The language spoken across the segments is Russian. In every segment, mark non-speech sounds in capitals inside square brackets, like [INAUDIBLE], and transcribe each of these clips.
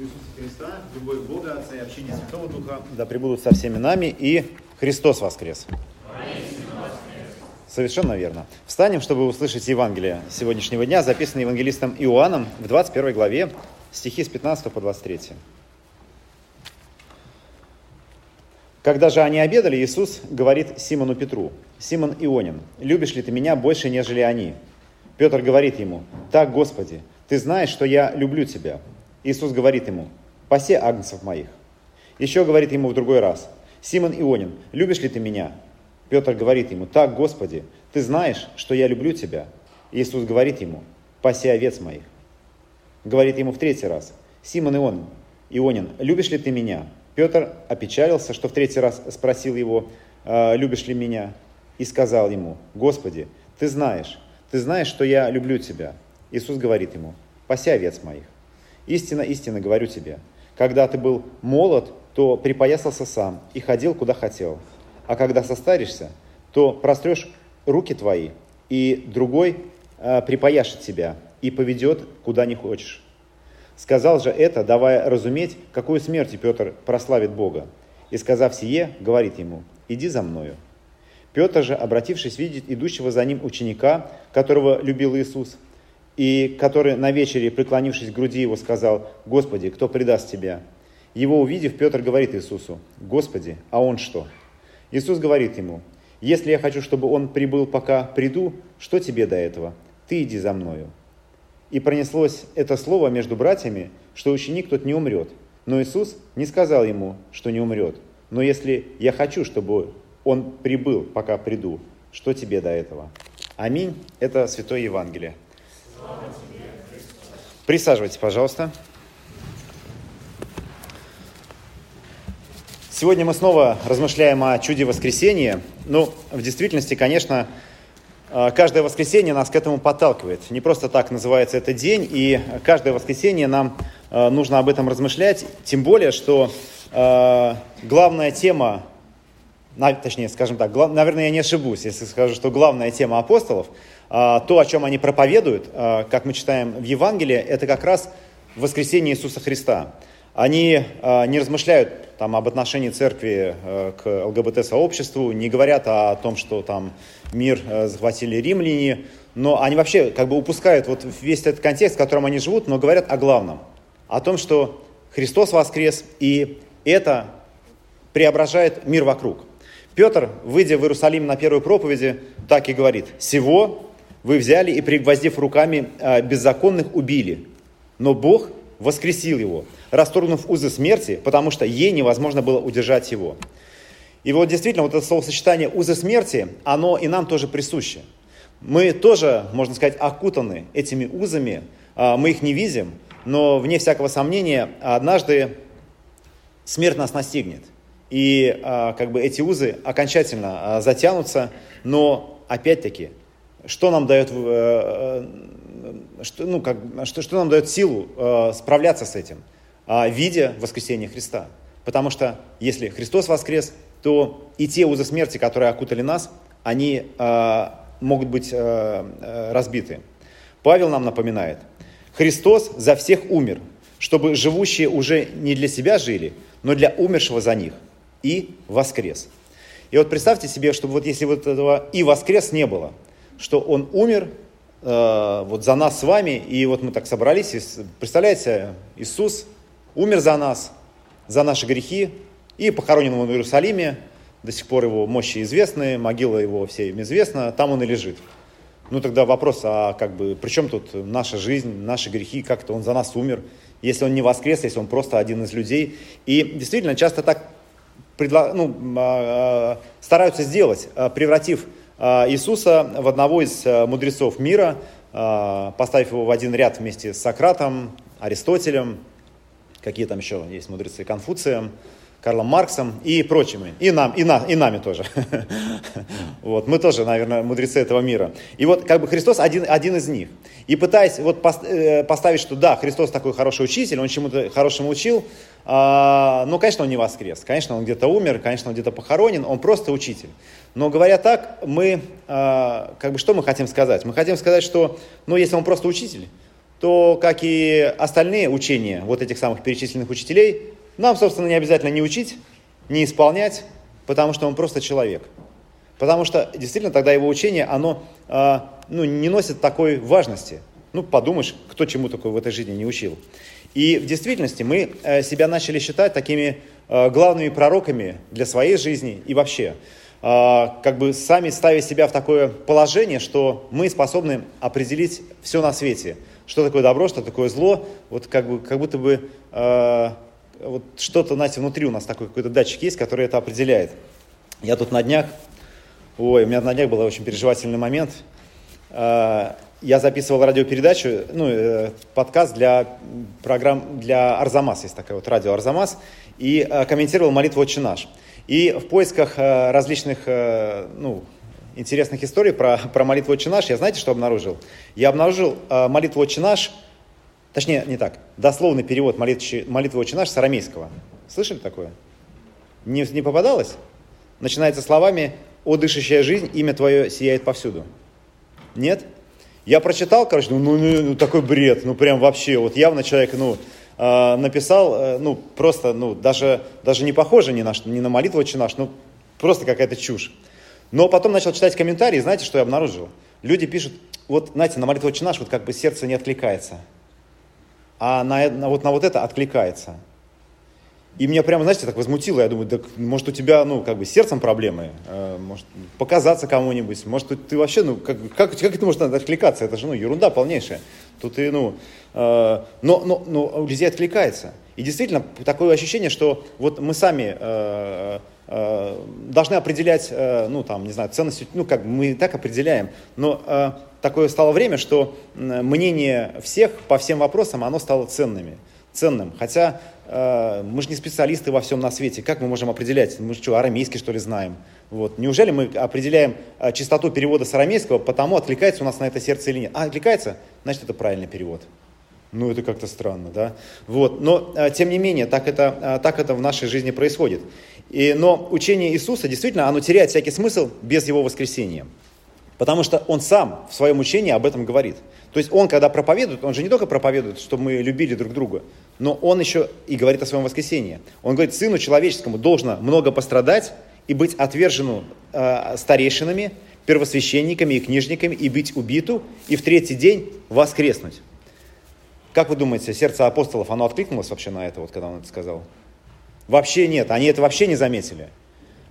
Иисуса Христа, любовь Бога Отца и общение Святого Духа да пребудут со всеми нами и Христос воскрес. Совершенно верно. Встанем, чтобы услышать Евангелие сегодняшнего дня, записанное евангелистом Иоанном в 21 главе, стихи с 15 по 23. Когда же они обедали, Иисус говорит Симону Петру, «Симон Ионин, любишь ли ты меня больше, нежели они?» Петр говорит ему, «Так, Господи, ты знаешь, что я люблю тебя». Иисус говорит ему, «Пасе агнцев моих». Еще говорит ему в другой раз, «Симон Ионин, любишь ли ты меня?» Петр говорит ему, «Так, Господи, ты знаешь, что я люблю тебя». Иисус говорит ему, «Паси овец моих». Говорит ему в третий раз, «Симон Ионин, Ионин, любишь ли ты меня?» Петр опечалился, что в третий раз спросил его, «А, любишь ли меня? И сказал ему, Господи, ты знаешь, ты знаешь, что я люблю тебя. Иисус говорит ему, паси овец моих. Истинно, истинно говорю тебе, когда ты был молод, то припоясался сам и ходил, куда хотел. А когда состаришься, то прострешь руки твои, и другой э, припояшет тебя и поведет, куда не хочешь. Сказал же это, давая разуметь, какую смертью Петр прославит Бога. И сказав сие, говорит ему, иди за мною. Петр же, обратившись, видит идущего за ним ученика, которого любил Иисус, и который на вечере, преклонившись к груди его, сказал, «Господи, кто предаст тебя?» Его увидев, Петр говорит Иисусу, «Господи, а он что?» Иисус говорит ему, «Если я хочу, чтобы он прибыл, пока приду, что тебе до этого? Ты иди за мною». И пронеслось это слово между братьями, что ученик тот не умрет. Но Иисус не сказал ему, что не умрет. Но если я хочу, чтобы он прибыл, пока приду, что тебе до этого? Аминь. Это Святое Евангелие. Присаживайтесь, пожалуйста. Сегодня мы снова размышляем о чуде воскресения. Ну, в действительности, конечно, а, каждое воскресенье нас к этому подталкивает. Не просто так называется этот день, и каждое воскресенье нам а, нужно об этом размышлять, тем более, что а, главная тема, точнее, скажем так, наверное, я не ошибусь, если скажу, что главная тема апостолов, то, о чем они проповедуют, как мы читаем в Евангелии, это как раз воскресение Иисуса Христа. Они не размышляют там, об отношении церкви к ЛГБТ-сообществу, не говорят о том, что там мир захватили римляне, но они вообще как бы упускают вот весь этот контекст, в котором они живут, но говорят о главном, о том, что Христос воскрес, и это преображает мир вокруг. Петр, выйдя в Иерусалим на первой проповеди, так и говорит, «Сего вы взяли и, пригвоздив руками э, беззаконных, убили, но Бог воскресил его, расторгнув узы смерти, потому что ей невозможно было удержать его». И вот действительно, вот это словосочетание «узы смерти», оно и нам тоже присуще. Мы тоже, можно сказать, окутаны этими узами, а, мы их не видим, но вне всякого сомнения, однажды смерть нас настигнет. И а, как бы эти узы окончательно а, затянутся, но опять-таки, что нам дает, э, э, что, ну, как, что, что нам дает силу э, справляться с этим? Видя воскресение Христа. Потому что если Христос воскрес, то и те узы смерти, которые окутали нас, они могут быть разбиты. Павел нам напоминает, Христос за всех умер, чтобы живущие уже не для себя жили, но для умершего за них, и воскрес. И вот представьте себе, чтобы вот если вот этого и воскрес не было, что он умер э, вот за нас с вами, и вот мы так собрались, и, представляете, Иисус умер за нас, за наши грехи, и похоронен он в Иерусалиме, до сих пор его мощи известны, могила его всем известна, там он и лежит. Ну тогда вопрос, а как бы, при чем тут наша жизнь, наши грехи, как-то он за нас умер, если он не воскрес, если он просто один из людей. И действительно, часто так предла... ну, а, а, стараются сделать, а, превратив Иисуса в одного из мудрецов мира, поставив его в один ряд вместе с Сократом, Аристотелем, какие там еще есть мудрецы, Конфуцием, Карлом Марксом и прочими, и, нам, и, на, и нами тоже. [LAUGHS] вот, мы тоже, наверное, мудрецы этого мира. И вот как бы Христос один, один из них. И пытаясь вот э, поставить, что да, Христос такой хороший учитель, он чему-то хорошему учил, а, ну, конечно, он не воскрес, конечно, он где-то умер, конечно, он где-то похоронен, он просто учитель. Но говоря так, мы, а, как бы, что мы хотим сказать? Мы хотим сказать, что, ну, если он просто учитель, то, как и остальные учения вот этих самых перечисленных учителей, нам, собственно, не обязательно не учить, не исполнять, потому что он просто человек. Потому что действительно тогда его учение, оно э, ну, не носит такой важности. Ну, подумаешь, кто чему такое в этой жизни не учил. И в действительности мы э, себя начали считать такими э, главными пророками для своей жизни и вообще. Э, как бы сами ставя себя в такое положение, что мы способны определить все на свете – что такое добро, что такое зло, вот как, бы, как будто бы э, вот что-то, знаете, внутри у нас такой какой-то датчик есть, который это определяет. Я тут на днях, ой, у меня на днях был очень переживательный момент. Э, я записывал радиопередачу, ну, э, подкаст для программ, для Арзамас, есть такая вот радио Арзамас, и э, комментировал молитву «Отче наш». И в поисках э, различных, ну, интересных историй про, [LAUGHS] про молитву «Отче наш», я знаете, что обнаружил? Я обнаружил молитву «Отче наш», точнее, не так, дословный перевод молитвы, молитвы «Отче наш» с арамейского. Слышали такое? Не, не попадалось? Начинается словами «О, дышащая жизнь, имя Твое сияет повсюду». Нет? Я прочитал, короче, ну, ну, ну, ну такой бред, ну прям вообще, вот явно человек, ну, э, написал, э, ну, просто, ну, даже, даже не похоже ни на, ни на молитву «Отче наш», ну, просто какая-то чушь. Но потом начал читать комментарии, знаете, что я обнаружил? Люди пишут, вот, знаете, на молитву «Отче наш» вот как бы сердце не откликается, а на, на, вот, на вот это откликается. И меня прямо, знаете, так возмутило. Я думаю, да, может, у тебя, ну, как бы, сердцем проблемы, э, может, показаться кому-нибудь, может, ты вообще, ну, как, как, как это может откликаться? Это же, ну, ерунда полнейшая. Тут и, ну, э, но, но, но у людей откликается. И действительно, такое ощущение, что вот мы сами э, Э, должны определять, э, ну, там, не знаю, ценность, ну, как мы и так определяем, но э, такое стало время, что мнение всех по всем вопросам, оно стало ценными, ценным. Хотя мы же не специалисты во всем на свете. Как мы можем определять? Мы что, арамейский, что ли, знаем? Вот. Неужели мы определяем частоту перевода с арамейского, потому откликается у нас на это сердце или нет? А, откликается? Значит, это правильный перевод. Ну, это как-то странно, да? Вот. Но, тем не менее, так это, так это в нашей жизни происходит. И, но учение Иисуса действительно, оно теряет всякий смысл без его воскресения. Потому что он сам в своем учении об этом говорит. То есть он, когда проповедует, он же не только проповедует, чтобы мы любили друг друга, но он еще и говорит о своем воскресении. Он говорит, сыну человеческому должно много пострадать и быть отвержену э, старейшинами, первосвященниками и книжниками, и быть убиту, и в третий день воскреснуть. Как вы думаете, сердце апостолов, оно откликнулось вообще на это, вот, когда он это сказал? Вообще нет, они это вообще не заметили.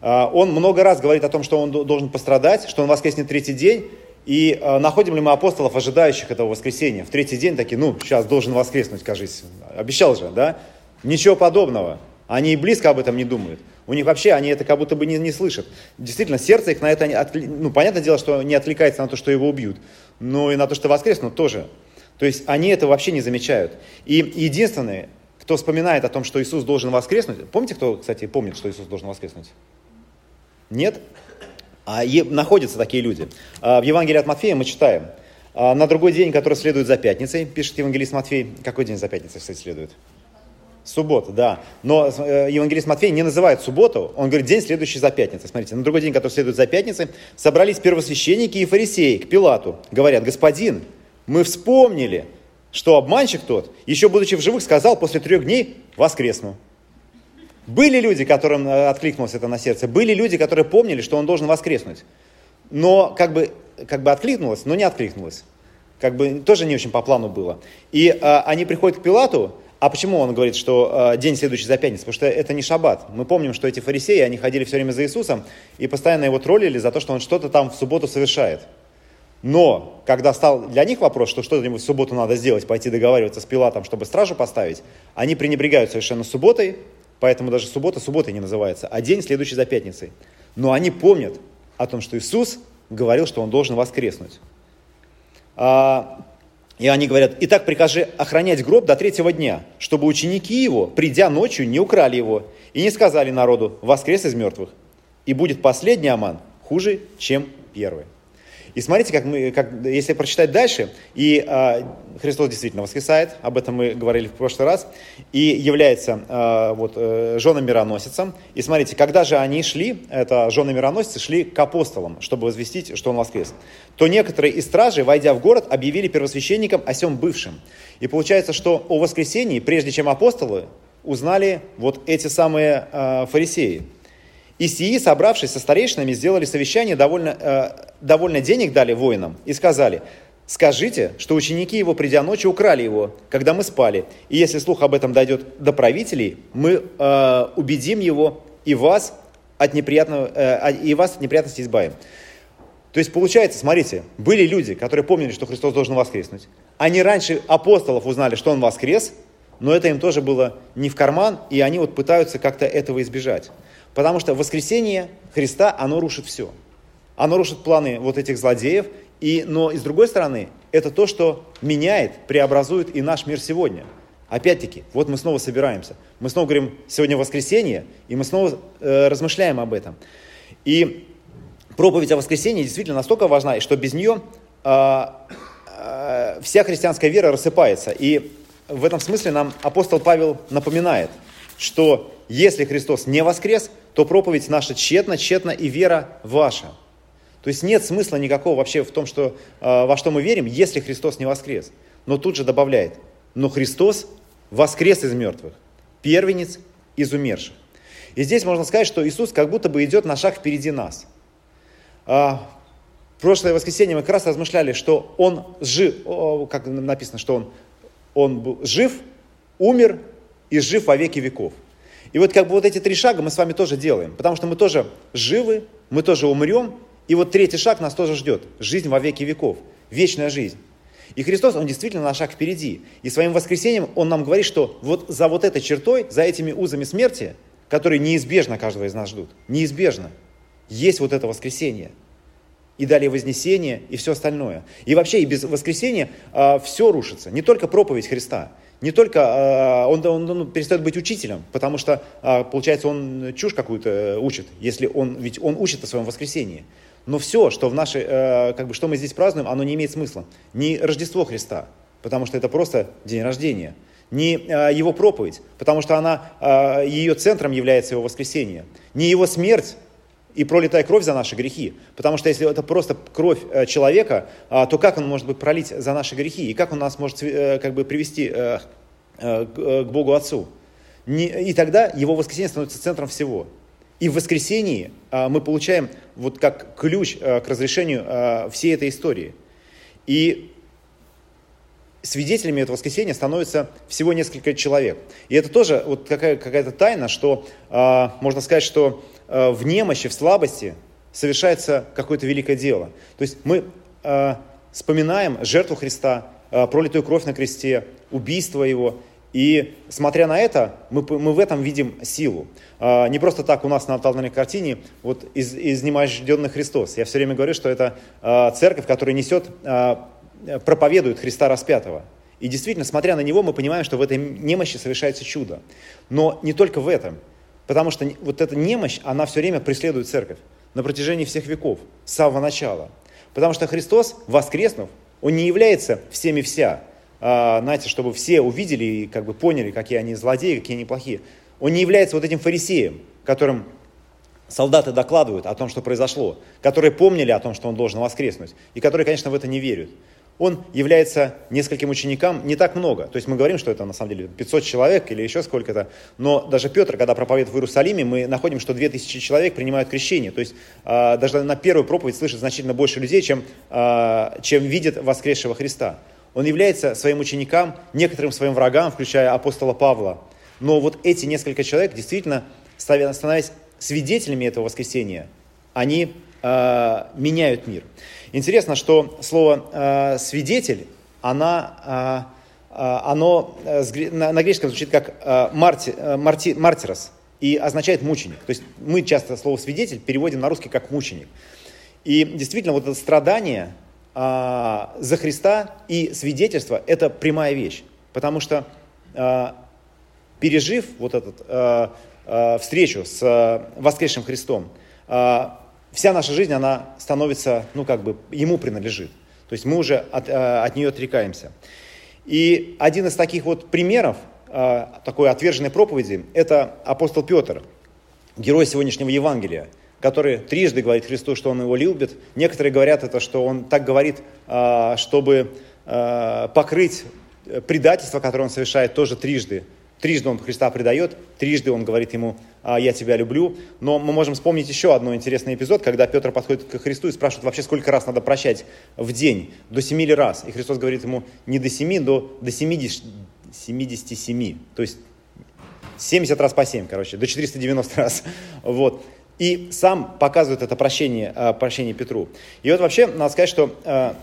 А, он много раз говорит о том, что он должен пострадать, что он воскреснет третий день, и а, находим ли мы апостолов, ожидающих этого воскресения? В третий день такие, ну, сейчас должен воскреснуть, кажись. Обещал же, да? Ничего подобного. Они и близко об этом не думают. У них вообще, они это как будто бы не, не слышат. Действительно, сердце их на это, ну, понятное дело, что не отвлекается на то, что его убьют, но и на то, что воскреснут тоже. То есть они это вообще не замечают. И единственное, кто вспоминает о том, что Иисус должен воскреснуть, помните, кто, кстати, помнит, что Иисус должен воскреснуть? Нет? А е- находятся такие люди. А, в Евангелии от Матфея мы читаем, а, на другой день, который следует за пятницей, пишет евангелист Матфей, какой день за пятницей, кстати, следует? Суббота, да. Но э, евангелист Матфей не называет субботу, он говорит день, следующий за пятницей. Смотрите, на другой день, который следует за пятницей, собрались первосвященники и фарисеи к Пилату. Говорят, господин, мы вспомнили, что обманщик тот, еще будучи в живых, сказал после трех дней воскресну. Были люди, которым э, откликнулось это на сердце, были люди, которые помнили, что он должен воскреснуть. Но как бы, как бы откликнулось, но не откликнулось. Как бы тоже не очень по плану было. И а, они приходят к Пилату, а почему он говорит, что а, день следующий за пятницу? Потому что это не шаббат. Мы помним, что эти фарисеи, они ходили все время за Иисусом и постоянно его троллили за то, что он что-то там в субботу совершает. Но, когда стал для них вопрос, что что-нибудь в субботу надо сделать, пойти договариваться с Пилатом, чтобы стражу поставить, они пренебрегают совершенно субботой, поэтому даже суббота субботой не называется, а день, следующий за пятницей. Но они помнят о том, что Иисус говорил, что он должен воскреснуть. А, и они говорят, итак, прикажи охранять гроб до третьего дня, чтобы ученики его, придя ночью, не украли его и не сказали народу, воскрес из мертвых. И будет последний Аман хуже, чем первый. И смотрите, как мы, как, если прочитать дальше, и э, Христос действительно воскресает, об этом мы говорили в прошлый раз, и является э, вот, э, женом мироносицем. И смотрите, когда же они шли, это жены мироносицы, шли к апостолам, чтобы возвестить, что он воскрес, то некоторые из стражей, войдя в город, объявили первосвященникам о сем бывшем. И получается, что о воскресении, прежде чем апостолы, узнали вот эти самые э, фарисеи. И сии, собравшись со старейшинами, сделали совещание, довольно, э, довольно денег дали воинам и сказали, скажите, что ученики его, придя ночью, украли его, когда мы спали. И если слух об этом дойдет до правителей, мы э, убедим его и вас от неприятного, э, и вас от неприятностей избавим. То есть получается, смотрите, были люди, которые помнили, что Христос должен воскреснуть. Они раньше апостолов узнали, что Он воскрес, но это им тоже было не в карман, и они вот пытаются как-то этого избежать. Потому что воскресение Христа, оно рушит все. Оно рушит планы вот этих злодеев, и, но и с другой стороны, это то, что меняет, преобразует и наш мир сегодня. Опять-таки, вот мы снова собираемся. Мы снова говорим, сегодня воскресенье, и мы снова э, размышляем об этом. И проповедь о воскресении действительно настолько важна, что без нее э, э, вся христианская вера рассыпается. И в этом смысле нам апостол Павел напоминает, что если Христос не воскрес, то проповедь наша тщетна, тщетна и вера ваша. То есть нет смысла никакого вообще в том, что, э, во что мы верим, если Христос не воскрес. Но тут же добавляет, но Христос воскрес из мертвых, первенец из умерших. И здесь можно сказать, что Иисус как будто бы идет на шаг впереди нас. А, прошлое воскресенье мы как раз размышляли, что Он жив, как написано, что Он, он был жив, умер и жив во веки веков. И вот как бы вот эти три шага мы с вами тоже делаем, потому что мы тоже живы, мы тоже умрем, и вот третий шаг нас тоже ждет. Жизнь во веки веков, вечная жизнь. И Христос, Он действительно на шаг впереди. И своим воскресением Он нам говорит, что вот за вот этой чертой, за этими узами смерти, которые неизбежно каждого из нас ждут, неизбежно, есть вот это воскресение. И далее вознесение, и все остальное. И вообще, и без воскресения а, все рушится. Не только проповедь Христа, не только а, он, он, он перестает быть учителем, потому что, а, получается, он чушь какую-то э, учит, если он, ведь он учит о своем воскресении. Но все, что в нашей, э, как бы, что мы здесь празднуем, оно не имеет смысла. Не Рождество Христа, потому что это просто день рождения. Не э, его проповедь, потому что она, ее центром является его воскресение. Не его смерть, и пролитая кровь за наши грехи. Потому что если это просто кровь э, человека, а, то как он может быть пролить за наши грехи? И как он нас может э, как бы привести э, к Богу Отцу? И тогда его воскресение становится центром всего. И в воскресении мы получаем вот как ключ к разрешению всей этой истории. И свидетелями этого воскресения становится всего несколько человек. И это тоже вот какая- какая-то тайна, что можно сказать, что в немощи, в слабости совершается какое-то великое дело. То есть мы э, вспоминаем жертву Христа, э, пролитую кровь на кресте, убийство Его, и смотря на это, мы, мы в этом видим силу. Не просто так у нас на алтарной картине вот из, изнеможденный Христос. Я все время говорю, что это церковь, которая несет, проповедует Христа распятого. И действительно, смотря на него, мы понимаем, что в этой немощи совершается чудо. Но не только в этом. Потому что вот эта немощь, она все время преследует церковь на протяжении всех веков, с самого начала. Потому что Христос, воскреснув, Он не является всеми вся, а, знаете, чтобы все увидели и как бы поняли, какие они злодеи, какие они плохие. Он не является вот этим фарисеем, которым солдаты докладывают о том, что произошло, которые помнили о том, что он должен воскреснуть, и которые, конечно, в это не верят он является нескольким ученикам не так много. То есть мы говорим, что это на самом деле 500 человек или еще сколько-то, но даже Петр, когда проповедует в Иерусалиме, мы находим, что 2000 человек принимают крещение. То есть э, даже на первую проповедь слышит значительно больше людей, чем, э, чем видит воскресшего Христа. Он является своим ученикам, некоторым своим врагам, включая апостола Павла. Но вот эти несколько человек, действительно, становясь свидетелями этого воскресения, они э, меняют мир. Интересно, что слово э, свидетель, она, э, э оно э, на, греческом звучит как э, марти, э, марти, мартирос и означает мученик. То есть мы часто слово свидетель переводим на русский как мученик. И действительно, вот это страдание э, за Христа и свидетельство – это прямая вещь. Потому что э, пережив вот эту э, э, встречу с э, воскресшим Христом, э, вся наша жизнь, она становится, ну, как бы, ему принадлежит. То есть мы уже от, э, от нее отрекаемся. И один из таких вот примеров э, такой отверженной проповеди – это апостол Петр, герой сегодняшнего Евангелия, который трижды говорит Христу, что он его любит. Некоторые говорят это, что он так говорит, э, чтобы покрыть предательство, которое он совершает тоже трижды. Трижды он Христа предает, трижды он говорит ему, «А, я тебя люблю. Но мы можем вспомнить еще один интересный эпизод, когда Петр подходит к Христу и спрашивает вообще, сколько раз надо прощать в день, до семи ли раз. И Христос говорит ему не до семи, до, до 70, 77. То есть 70 раз по 7, короче, до 490 раз. [LAUGHS] Вот. И сам показывает это прощение, а, прощение Петру. И вот вообще, надо сказать, что а,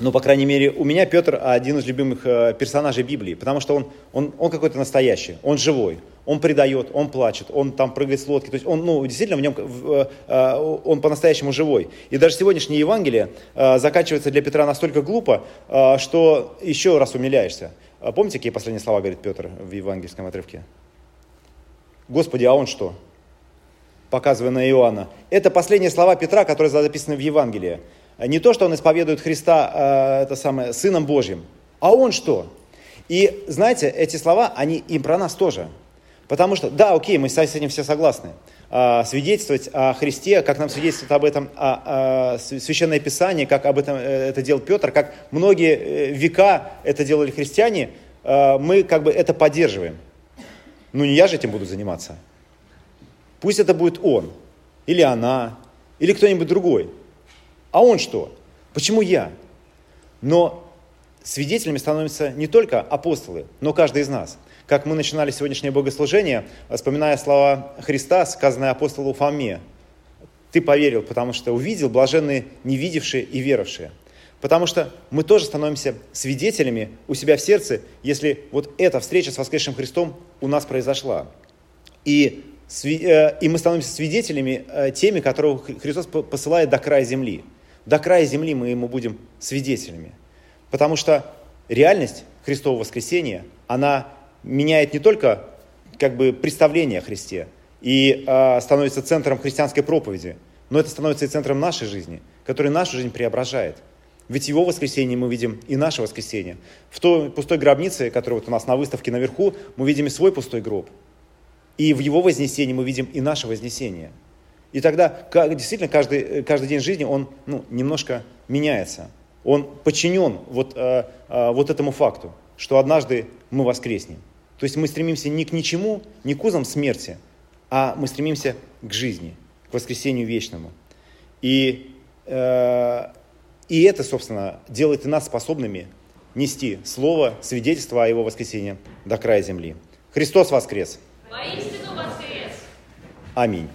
ну, по крайней мере, у меня Петр один из любимых э, персонажей Библии, потому что он, он, он какой-то настоящий, он живой, он предает, он плачет, он там прыгает с лодки, то есть он, ну, действительно в нем, э, э, он по-настоящему живой. И даже сегодняшнее Евангелие заканчивается для Петра настолько глупо, что еще раз умиляешься. Помните, какие последние слова говорит Петр в евангельском отрывке? Господи, а он что? Показывая на Иоанна. Это последние слова Петра, которые записаны в Евангелии. Не то, что он исповедует Христа э, это самое, Сыном Божьим, а он что? И знаете, эти слова, они им про нас тоже. Потому что, да, окей, мы с этим все согласны. А, свидетельствовать о Христе, как нам свидетельствует об этом а, а, Священное Писание, как об этом э, это делал Петр, как многие э, века это делали христиане, мы как бы это поддерживаем. Ну не я же этим буду заниматься. Пусть это будет он, или она, или кто-нибудь другой. А он что? Почему я? Но свидетелями становятся не только апостолы, но каждый из нас. Как мы начинали сегодняшнее богослужение, вспоминая слова Христа, сказанные апостолу Фоме. Ты поверил, потому что увидел блаженные, не видевшие и веровавшие. Потому что мы тоже становимся свидетелями у себя в сердце, если вот эта встреча с воскресшим Христом у нас произошла. И, э, и мы становимся свидетелями э, теми, которых Христос посылает до края земли до края земли мы ему будем свидетелями. Потому что реальность Христового воскресения, она меняет не только как бы представление о Христе и э, становится центром христианской проповеди, но это становится и центром нашей жизни, который нашу жизнь преображает. Ведь его воскресенье мы видим и наше воскресенье. В той пустой гробнице, которая вот у нас на выставке наверху, мы видим и свой пустой гроб. И в его вознесении мы видим и наше вознесение – и тогда действительно каждый, каждый день жизни, он ну, немножко меняется. Он подчинен вот, э, э, вот этому факту, что однажды мы воскреснем. То есть мы стремимся не к ничему, не к узам смерти, а мы стремимся к жизни, к воскресению вечному. И, э, и это, собственно, делает и нас способными нести слово, свидетельство о его воскресении до края земли. Христос воскрес! Воистину воскрес! Аминь.